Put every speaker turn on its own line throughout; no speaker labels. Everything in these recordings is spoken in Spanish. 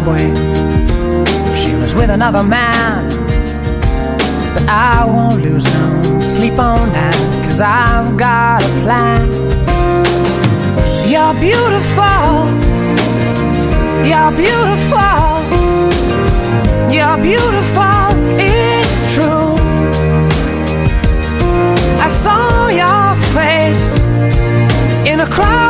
subway. She was with another man, but I won't lose no sleep on that, cause I've got a plan. You're beautiful, you're beautiful, you're beautiful, it's true. I saw your face in a
crowd.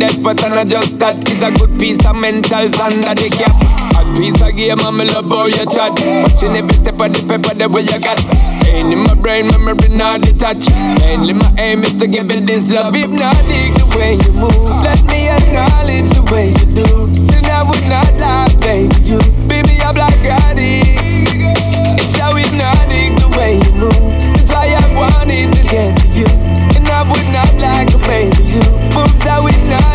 Death, but I'm not just that. It's a good piece of mental under the cap. Hot piece of game, I'm love how you chat. Watching every step of the paper, the way you got. Staying in my brain, memory not detached. Mainly my aim is to give it this love. If not, dig the way you move. Let me acknowledge the way you do. Then I would not lie, baby. You, baby, I'm like God how hypnotic the way you move. That's why I wanted to get to you. And I would not like a baby you. Moves how.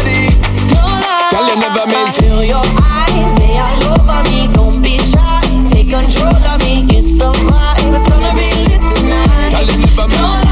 No lie. Girl, you never meant
Feel your eyes, they all over me. Don't be shy. Take control of me. Get the vibe. It's gonna be lit tonight.
Girl, you never meant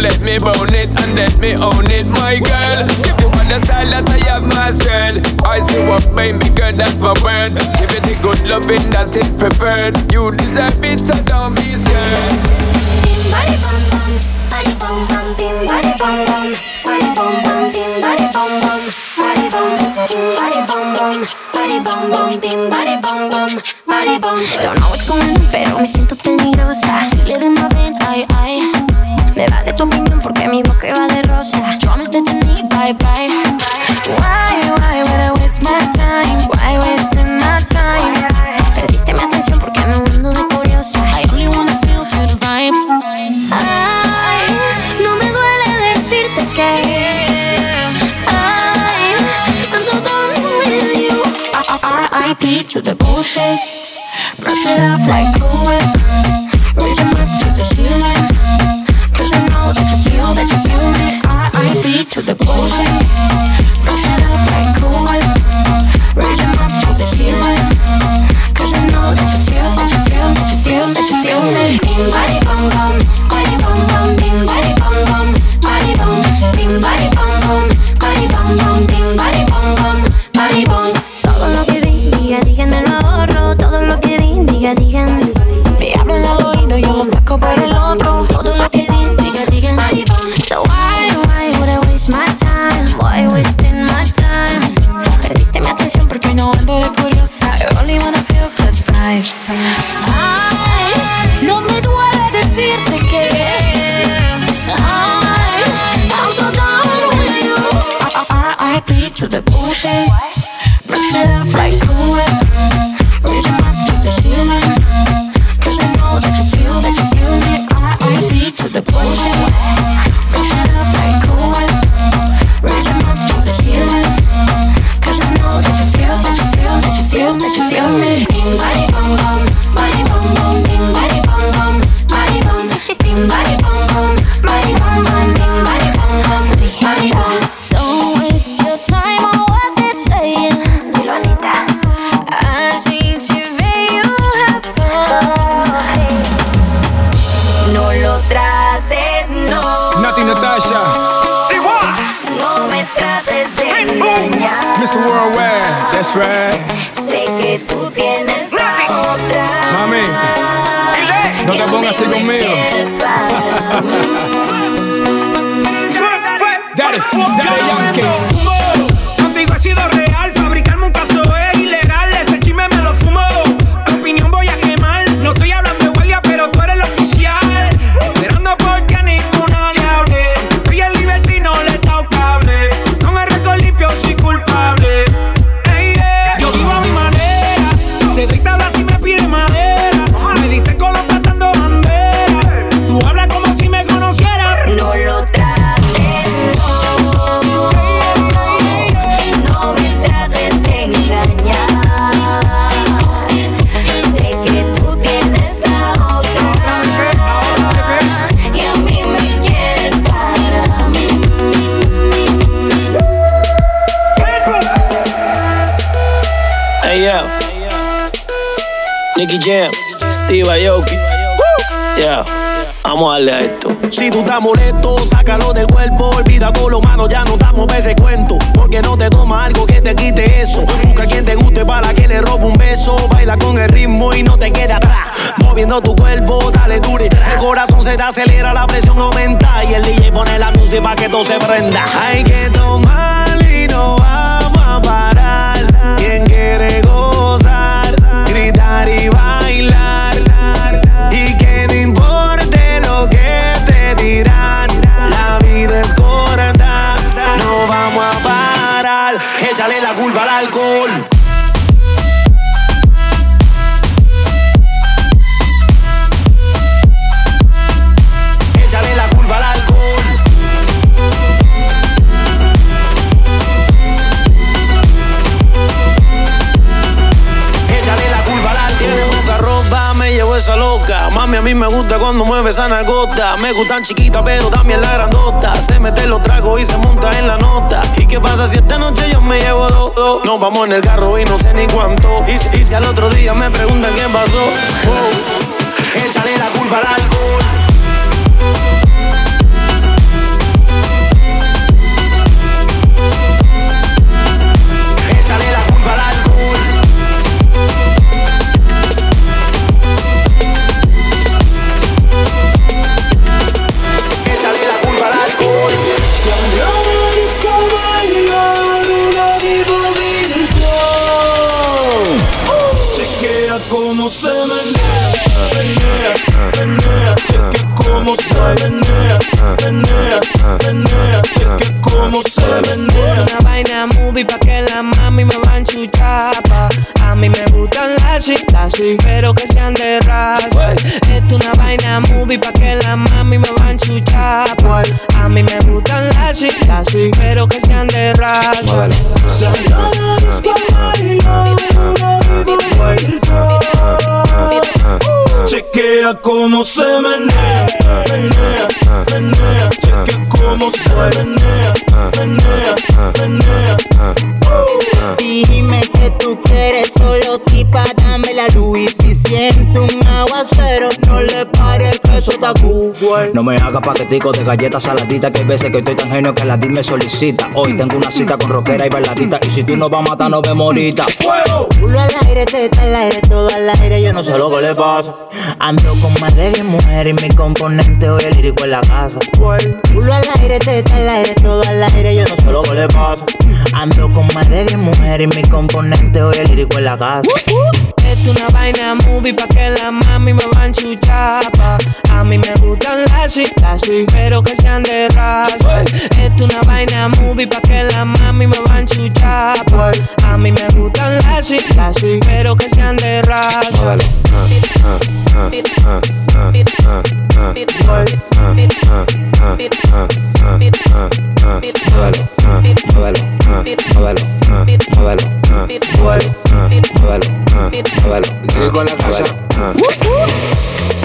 let me bone it and let me own it, my girl. Give you all the style that I have myself. I see what baby girl, that's my word. Give it the good loving that is preferred. You deserve it, so don't be scared.
Body bum bum, body bum bum, bim body bum bum, body bum bum, bim body bum bum, body bum, body bum bum, body bum bum, bim body bum bum, body bum. Don't know what's going on, pero me siento peligrosa. Feel it in my veins, ay ay. Me vale tu opinión porque mi boca va de rosa. Promise that you bye bye. Why, why would I waste my time? Why wasting my time? Perdiste mi atención porque me ando de curiosa. I only wanna feel good vibes. Ay, no me duele decirte que. Ay, I'm so done with you. R.I.P. to the bullshit. Brush it off like Cool
Jam, Steve Aoki. Yeah. Vamos a darle a esto. Si tú estás molesto, sácalo del cuerpo. Olvida todo lo malo, ya no damos veces cuento. Porque no te toma algo que te quite eso. Busca quien te guste para que le robe un beso. Baila con el ritmo y no te quede atrás. Moviendo tu cuerpo, dale dure. El corazón se te acelera, la presión aumenta. Y el DJ pone la música para que todo se prenda. Hay que tomar y no vamos a parar. Quien quiere gozar, mí me gusta cuando mueve esa nalgota. Me gustan chiquitas, pero también la grandota. Se mete los tragos y se monta en la nota. ¿Y qué pasa si esta noche yo me llevo dos? dos? Nos vamos en el carro y no sé ni cuánto. Y, y si al otro día me preguntan qué pasó, oh, échale la culpa al alcohol.
Cómo se menea, menea, menea, cheque cómo se menea.
Una vaina movie pa' que la mami me va a enchuchar pa. A mí me gustan las chicas, pero que sean de raza. Esto una vaina movie pa' que la mami me va a enchuchar pa. A mí me gustan las chicas, pero que sean de raza.
Chequea cómo se menea, menea, menea, cheque cómo se menea, menea, menea.
Dime que tú quieres solo tipa, dame la luz y si siento un aguacero, no le pares que eso está Google.
No me hagas paquetico de galletas saladitas Que hay veces que estoy tan genio que la DIM me solicita Hoy tengo una cita con rockera y bailadita Y si tú no vas a matar, nos vemos ahorita
Culo al aire, teta al aire, todo al aire, yo no sé lo que le pasa. Ando con más de 10 mujeres y mi componente hoy el lírico en la casa. Culo al aire, teta al aire, todo al aire, yo no sé lo que le pasa. Ando con más de 10 mujeres y mi componente hoy el lírico en la casa.
Esto una vaina movie pa' que la mami me va a enchuchar pa. A mí me gustan las chicas, pero que sean de raza. Esto una vaina movie pa' que la mami me va a enchuchar pa. A mí me gustan las chicas, pero que sean de raza.
Quiero con la casa.
I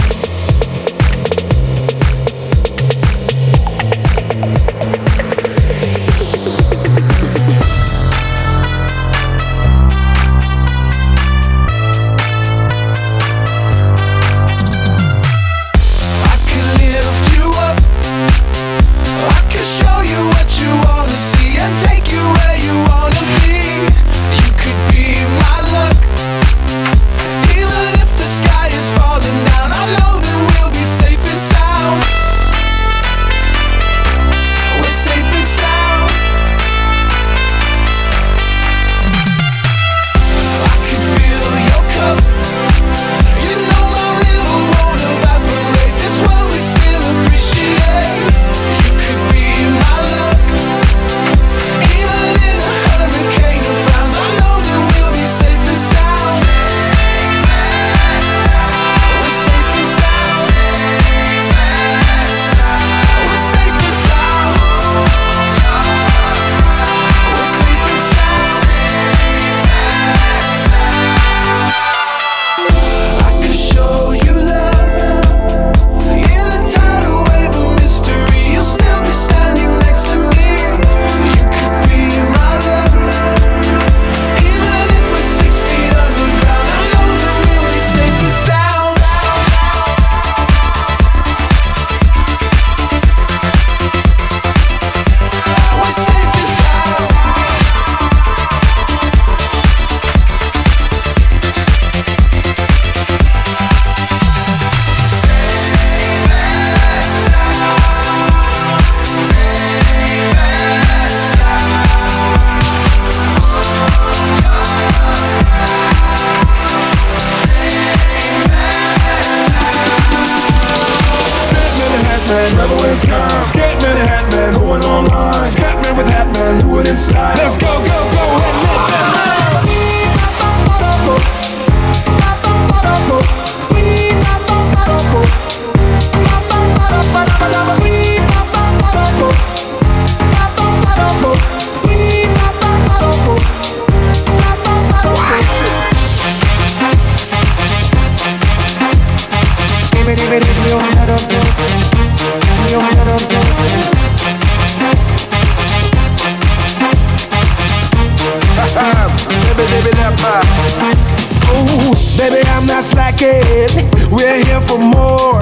We're here for more.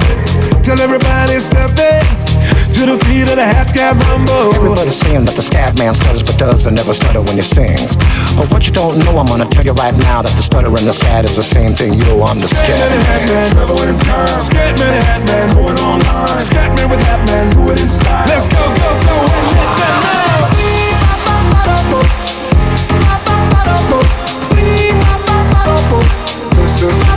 Tell everybody step it to the feet of the hat scab rumble.
Everybody's saying that the scab man stutters but does and never stutter when he sings. But what you don't know, I'm gonna tell you right now that the stutter and the scat is the same thing. Yo, I'm the scat
Scatman and Hatman, traveling time. Scatman and Hatman going online. Scatman with Hatman, do it in style. Let's go, go, go, Hatman. This is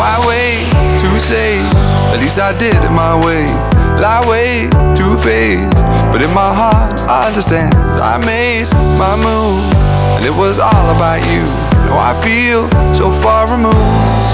Why wait to say? At least I did it my way. Lie way too faced, but in my heart I understand. I made my move, and it was all about you. Now I feel so far removed.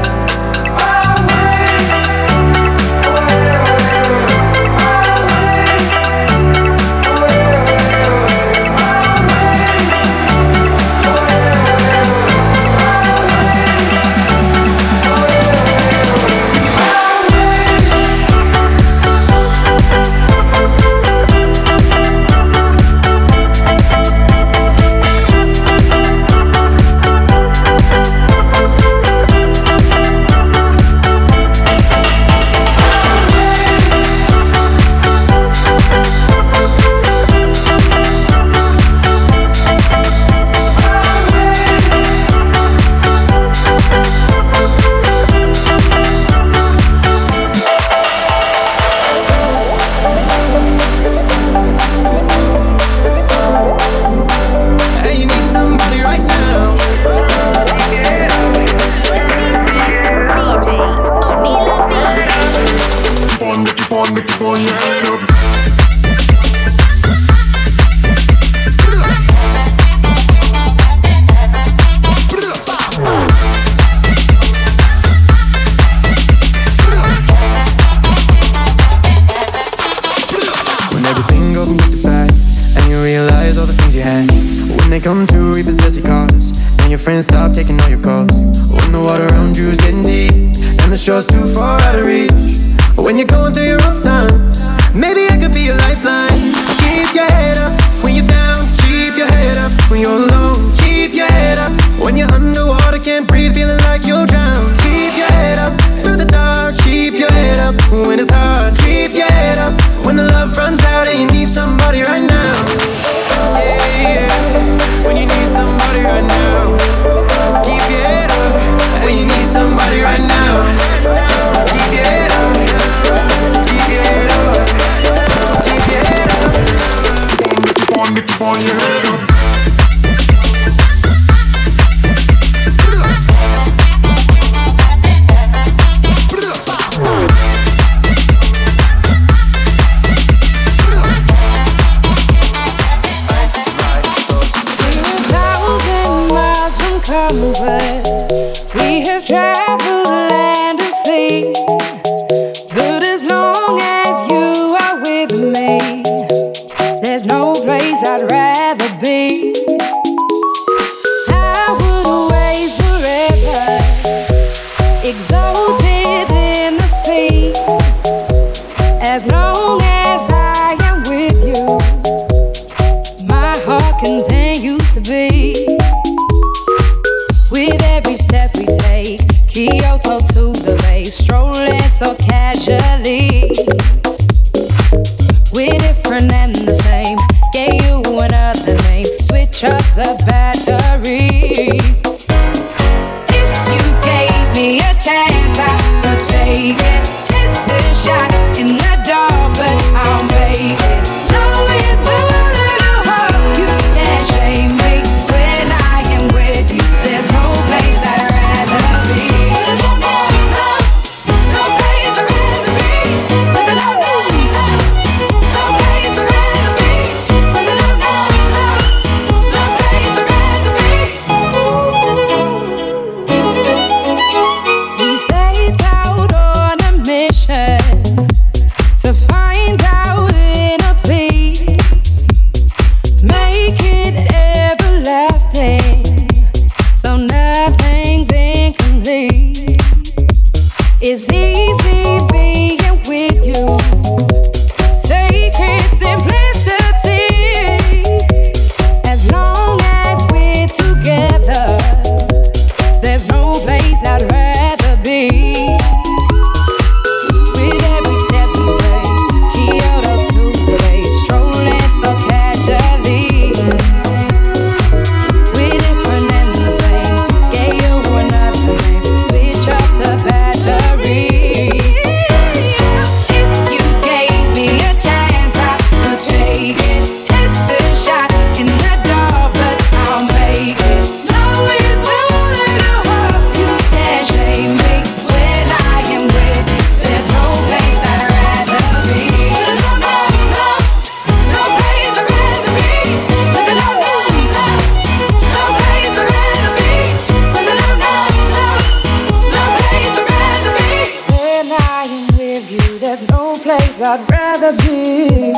I'd rather be.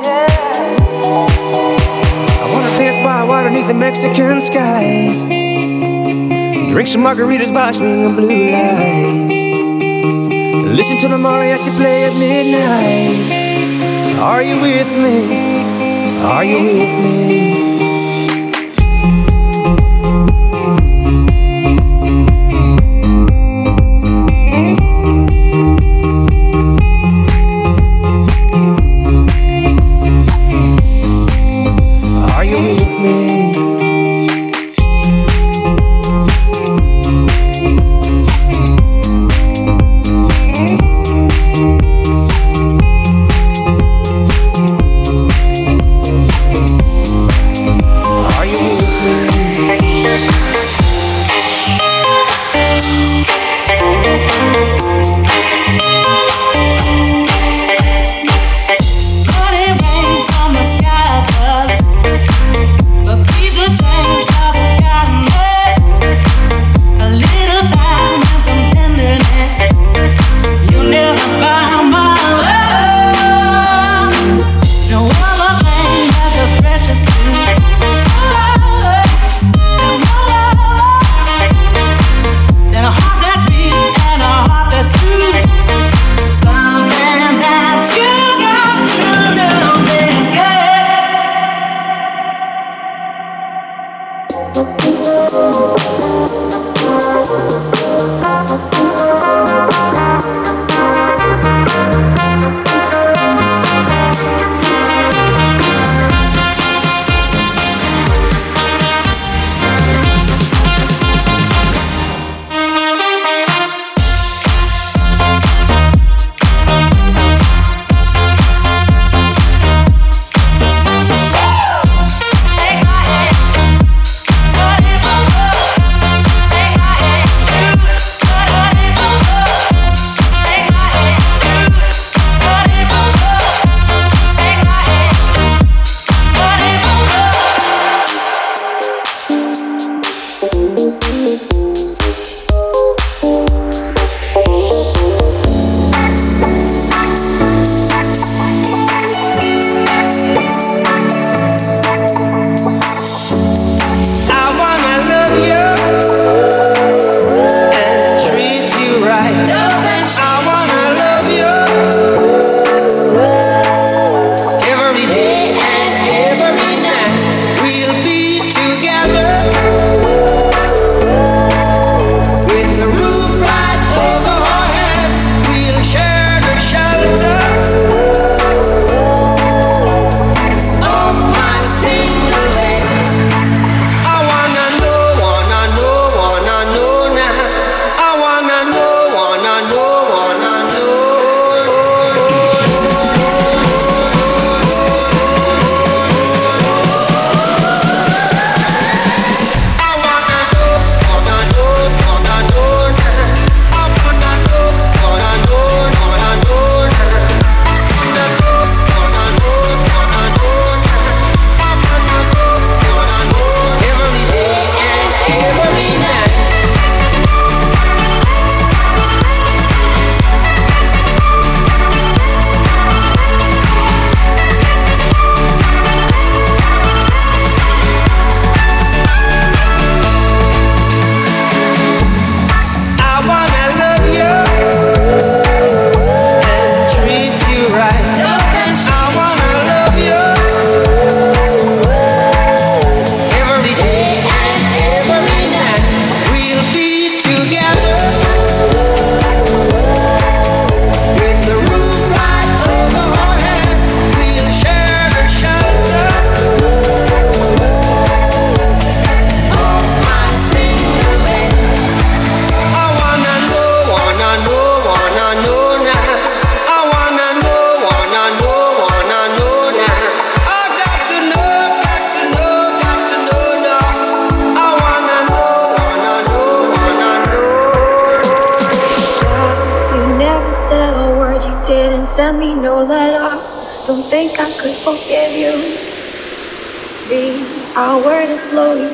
Yeah. I
wanna dance by water beneath the Mexican sky. Drink some margaritas by swinging blue lights. Listen to the mariachi play at midnight. Are you with me? Are you with me?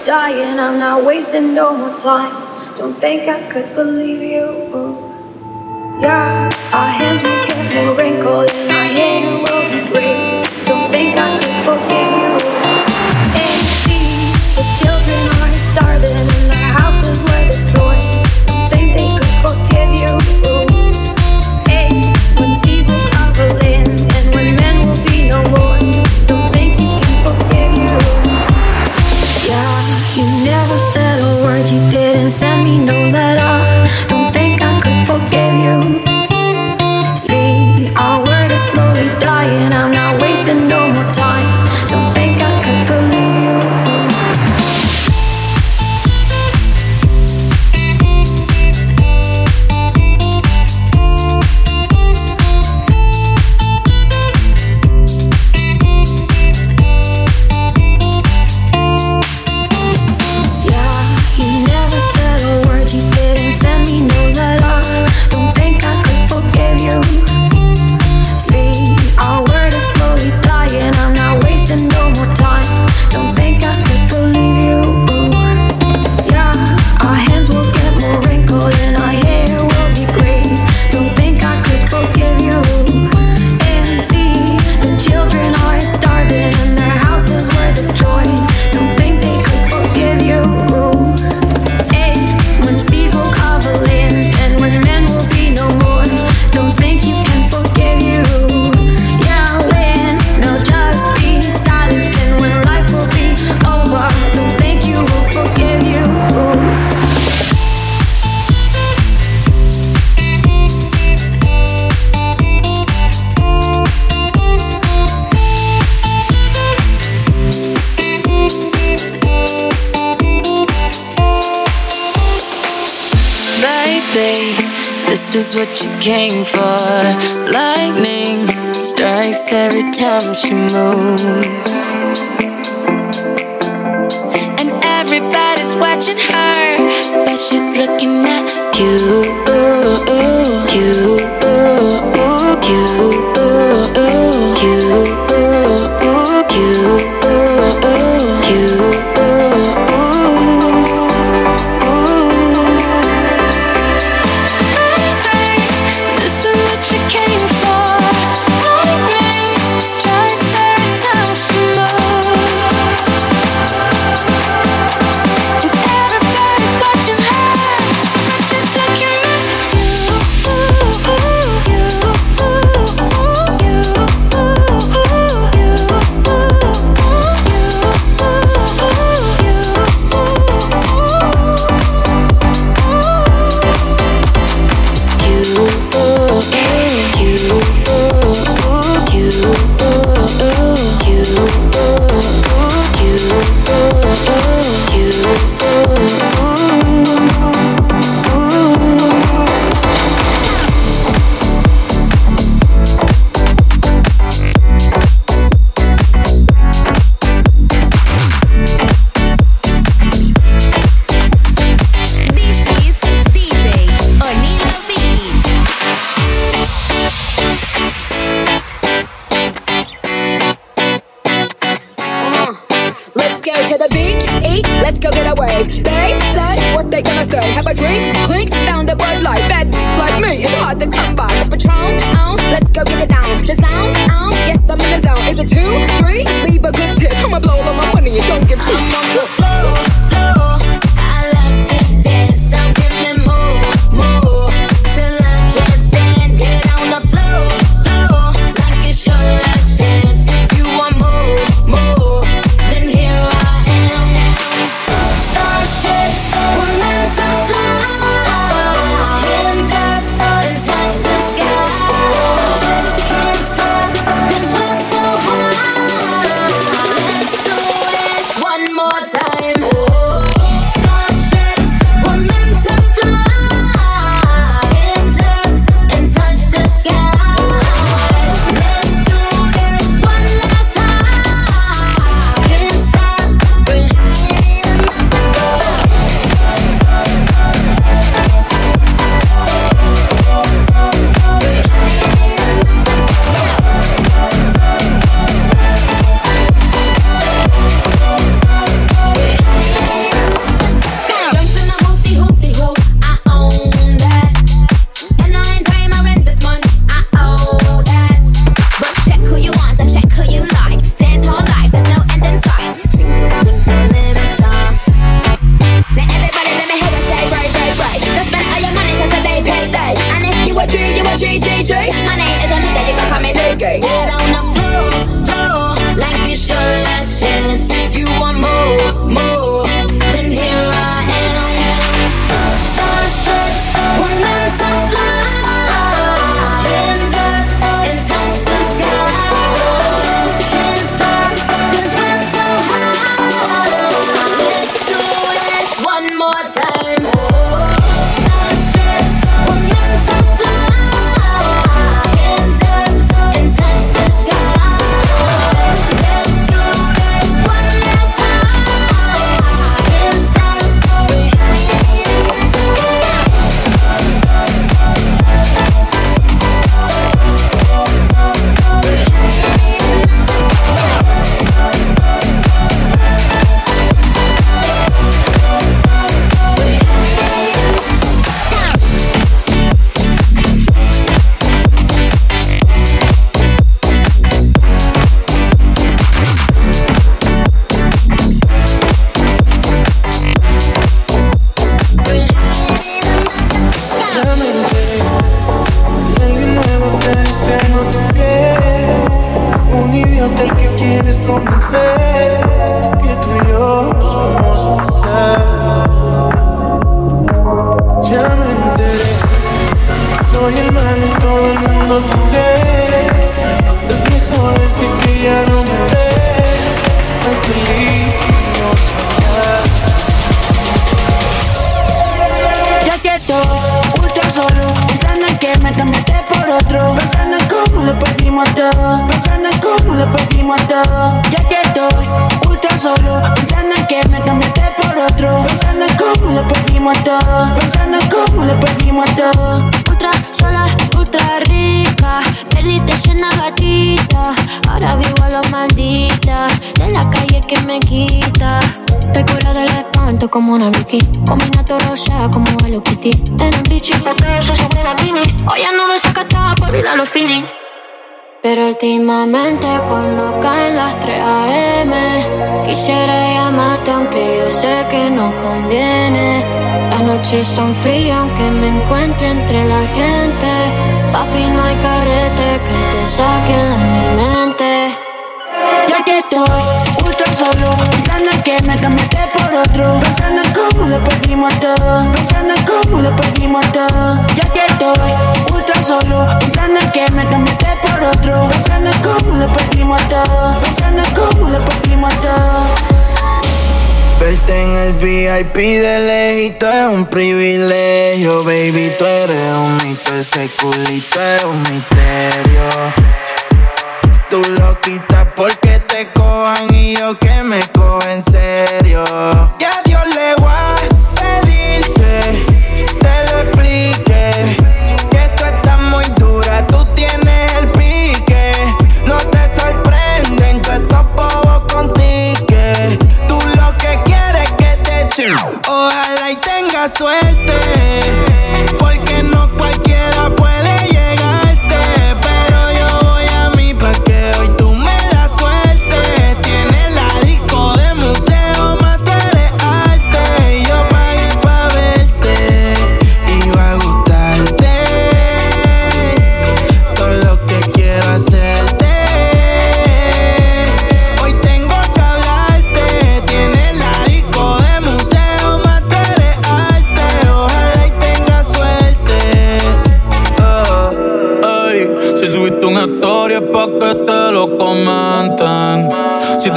dying. I'm not wasting no more time. Don't think I could believe you. Yeah, our hands will get more wrinkled. they
gonna stay? Have a drink, clink, found a Bud Light. Bad like me, it's hard to come by. The Patron, oh, let's go get it down. The sound, on, oh, yes, I'm in the zone. Is it two, three? Leave a good tip. I'ma blow all my money and don't give two. I'm on
que no
conviene. Las noches son frías aunque me encuentre entre la gente. Papi, no hay carrete que te saque de mi mente.
Ya que estoy ultra solo, pensando en que me cambiaste por otro. Pensando en cómo lo perdimos todo, pensando en cómo lo perdimos todo. Ya que estoy ultra solo, pensando en que me cambiaste por otro. Pensando en cómo lo perdimos
el VIP del lejito es un privilegio, baby. Tú eres un mito, ese culito es un misterio. Tú lo quitas porque te cojan y yo que me cojo en serio. Ojalá y tenga suerte, porque no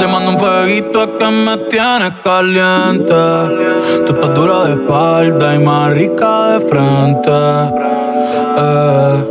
te mando un fueguito es que me tienes caliente. Tú estás dura de espalda y más rica de frente. Eh,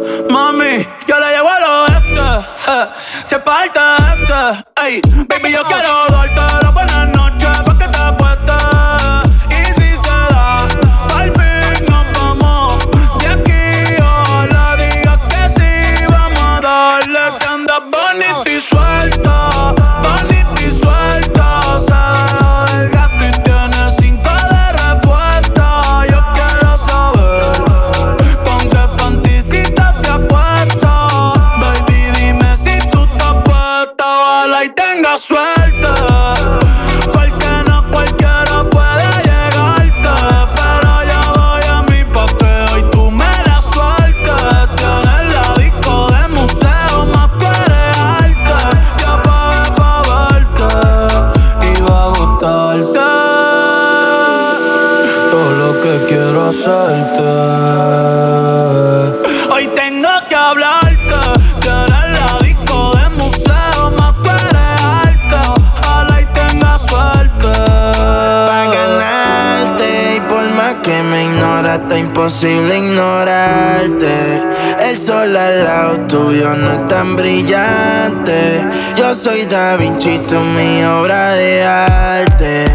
Yo
soy Da Vinci, tú mi obra de arte.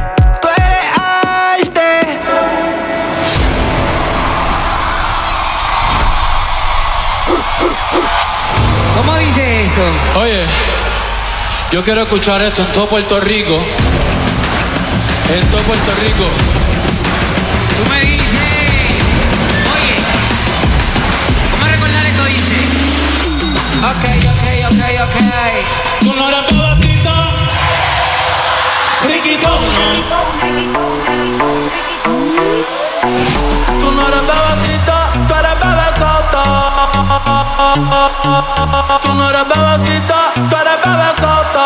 Tú eres arte.
¿Cómo dice eso?
Oye, yo quiero escuchar esto en todo Puerto Rico. En todo Puerto Rico.
Tú
no eres bebecita, tú eres bebesota.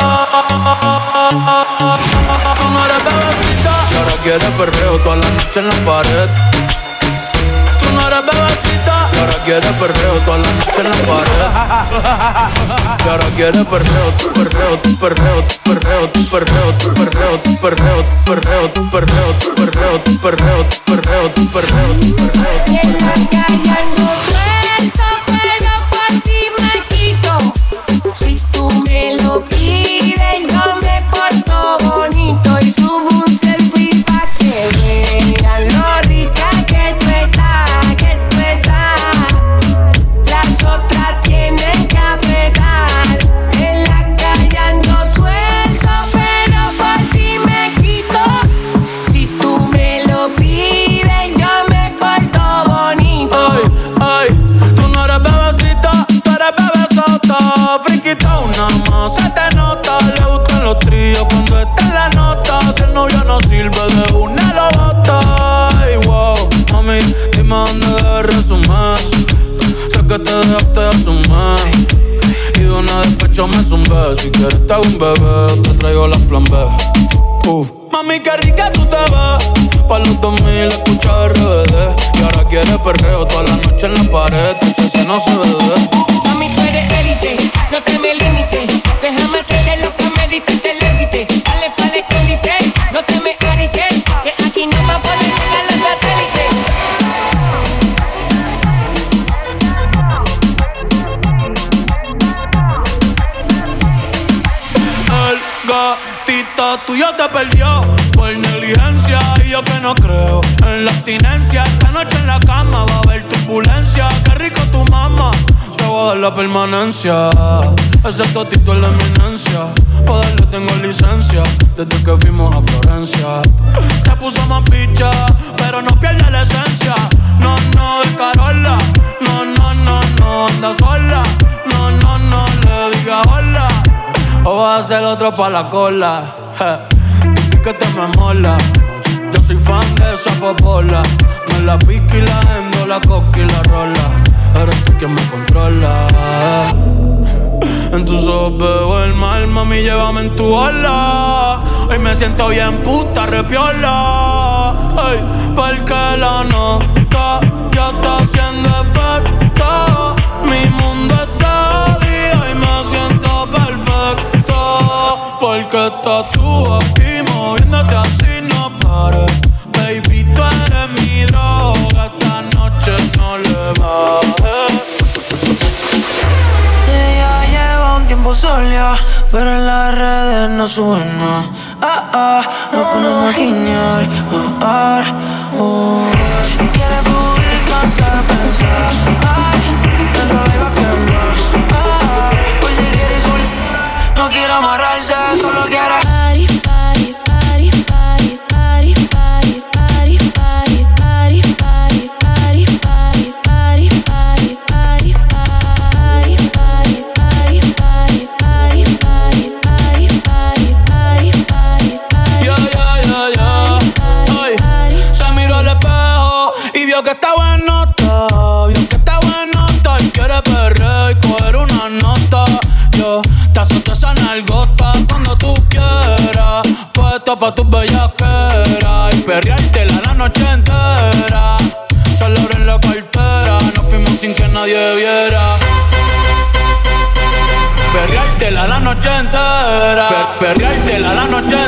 Tú no eres bebecita. Y ahora quieres perreo toda la noche en la pared. Tú no eres bebecita. Y ahora quieres perreo toda la noche en la pared. Y ahora quieres perreo, tu perreo, tu perreo, tu perreo, tu perreo, tu perreo, tu perreo, tu perreo, tu perreo, tu perreo, tu perreo, tu perreo, tu perreo, tu perreo, tu perreo. Permanencia. Ese totito es la eminencia. Pa' darle tengo licencia. Desde que fuimos a Florencia. Se puso más picha, pero no pierde la esencia. No, no, de Carola. No, no, no, no, anda sola. No, no, no, le diga hola. O vas a ser otro pa' la cola. Je, que te me mola. Yo soy fan de esa popola. Me la pica y la endo, la coca y la rola. Eres tú quien me controla. En tus ojos veo el mal, mami, llévame en tu ola. Hoy me siento bien puta, repiola. Ay, porque la nota ya está haciendo efecto. Mi mundo está día y me siento perfecto. Porque estás tú
sola, pero en las redes no sube nada. Ah, ah, nos ponemos a guiñar. Ah, ah, oh. Quiere publicar, sabe pensar. Ay,
noche entera. La noche.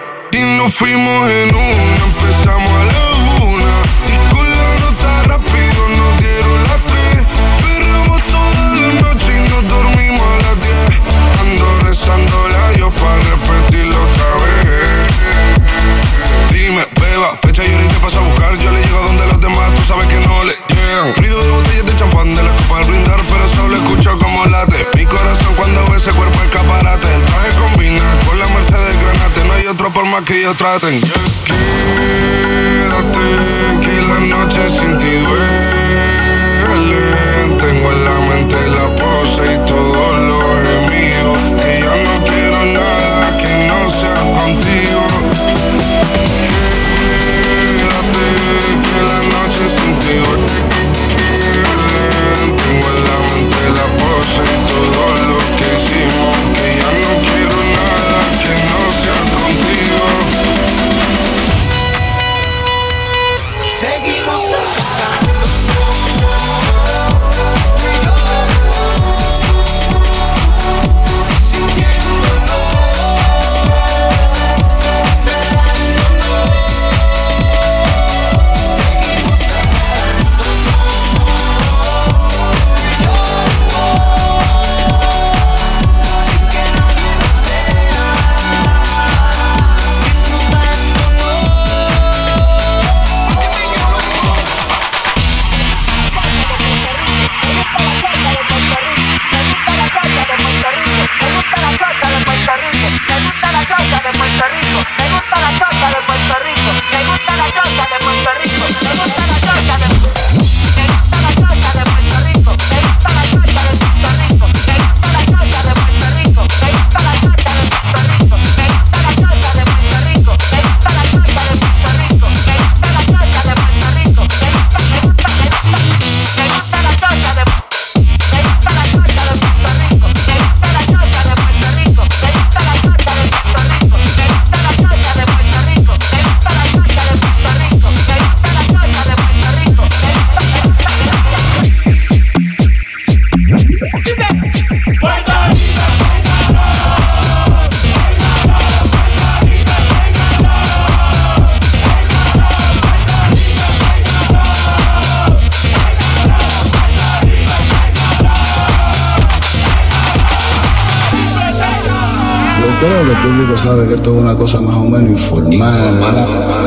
Nos fuimos en una, empezamos a la una. Y con la nota rápido nos dieron las tres. Perreamos toda la noche y nos dormimos a las diez. Ando rezando la Dios para repetirlo otra vez. Dime, beba, fecha y ahorita paso a buscar. Solo escucho como late. Mi corazón cuando ve ese cuerpo escaparate. El traje combina con la Mercedes Granate. No hay otro por más que ellos traten. Quédate, que la noche sin ti
creo el público sabe que esto es una cosa más o menos informal.
Yo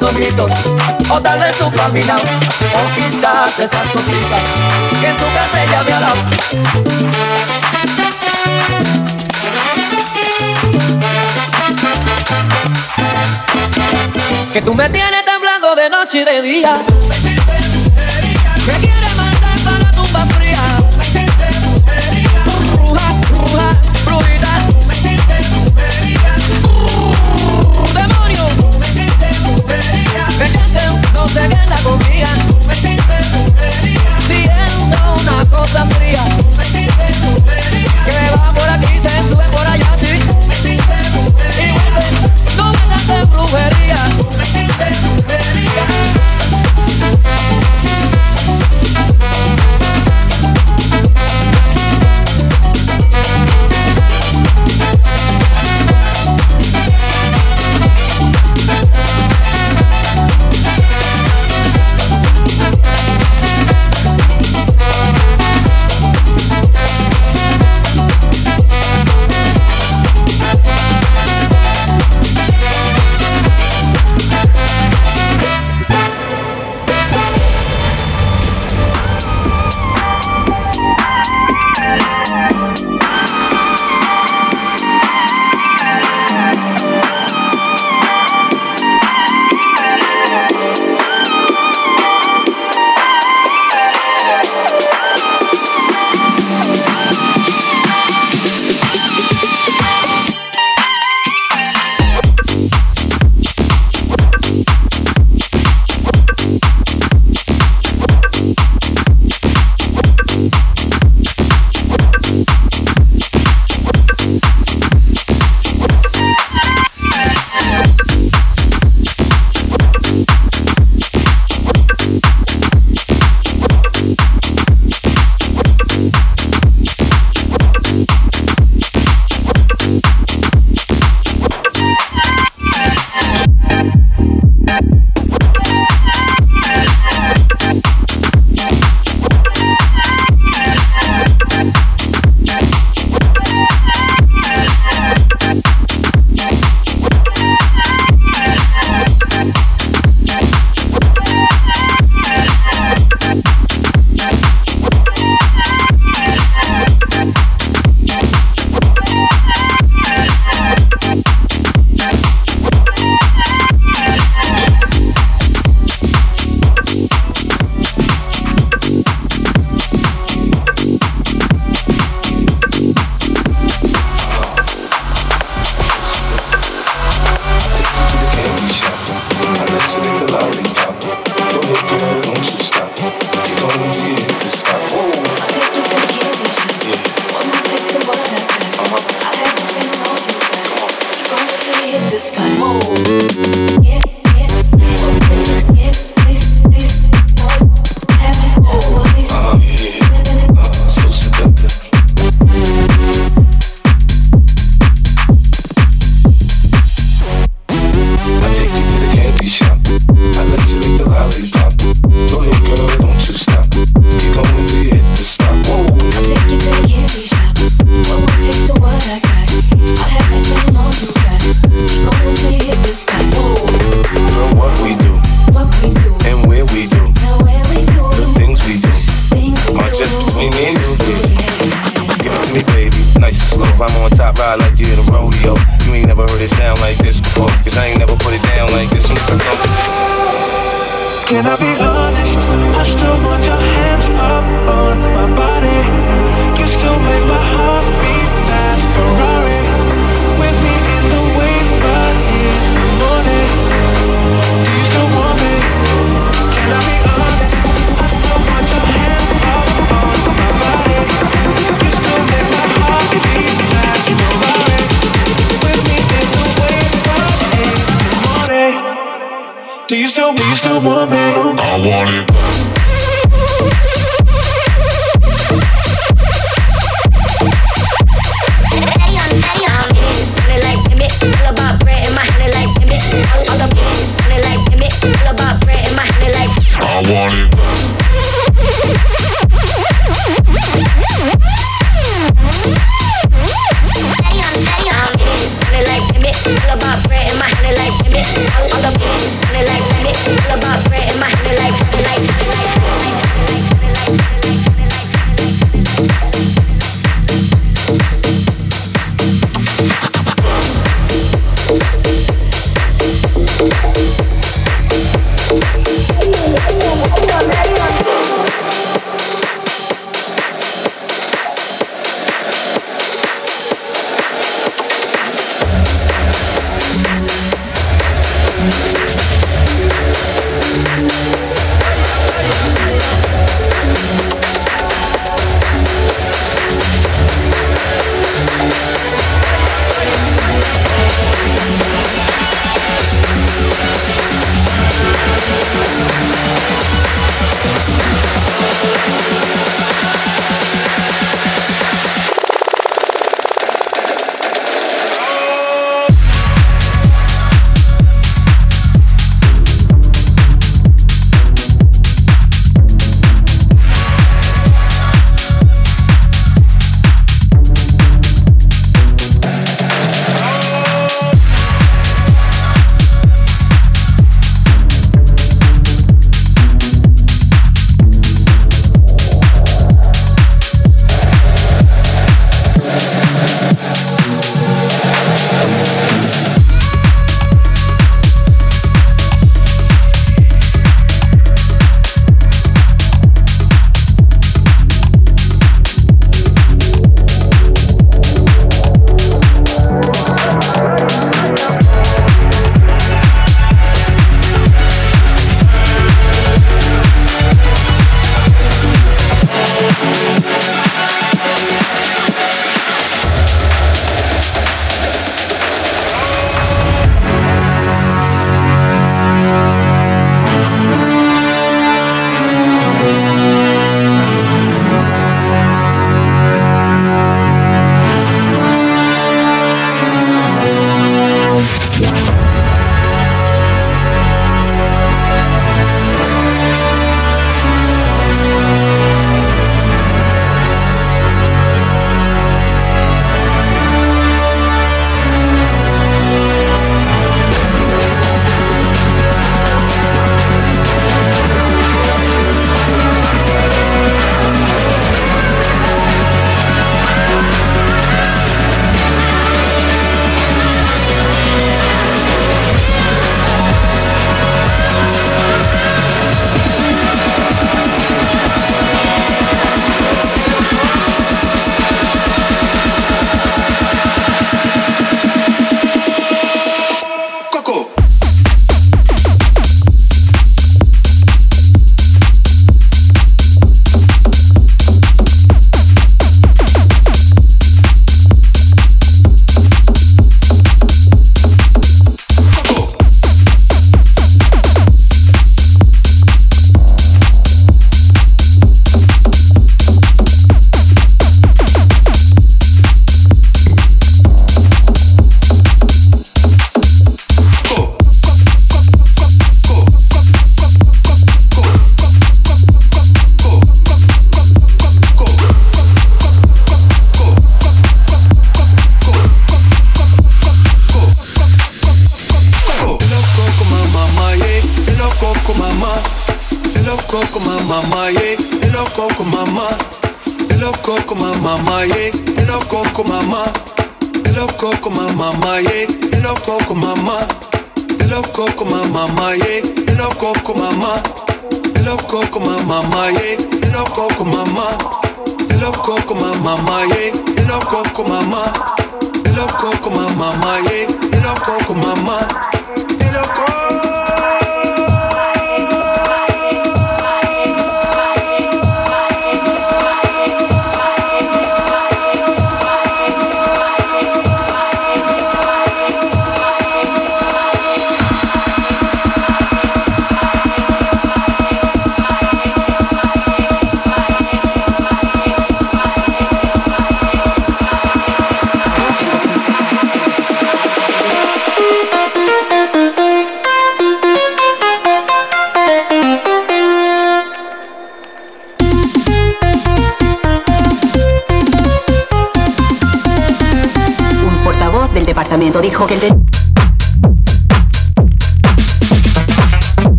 o tal vez su caminado, o quizás esas cositas que su casa ella me ha dado. Que tú me tienes temblando de noche y de día. Que quieres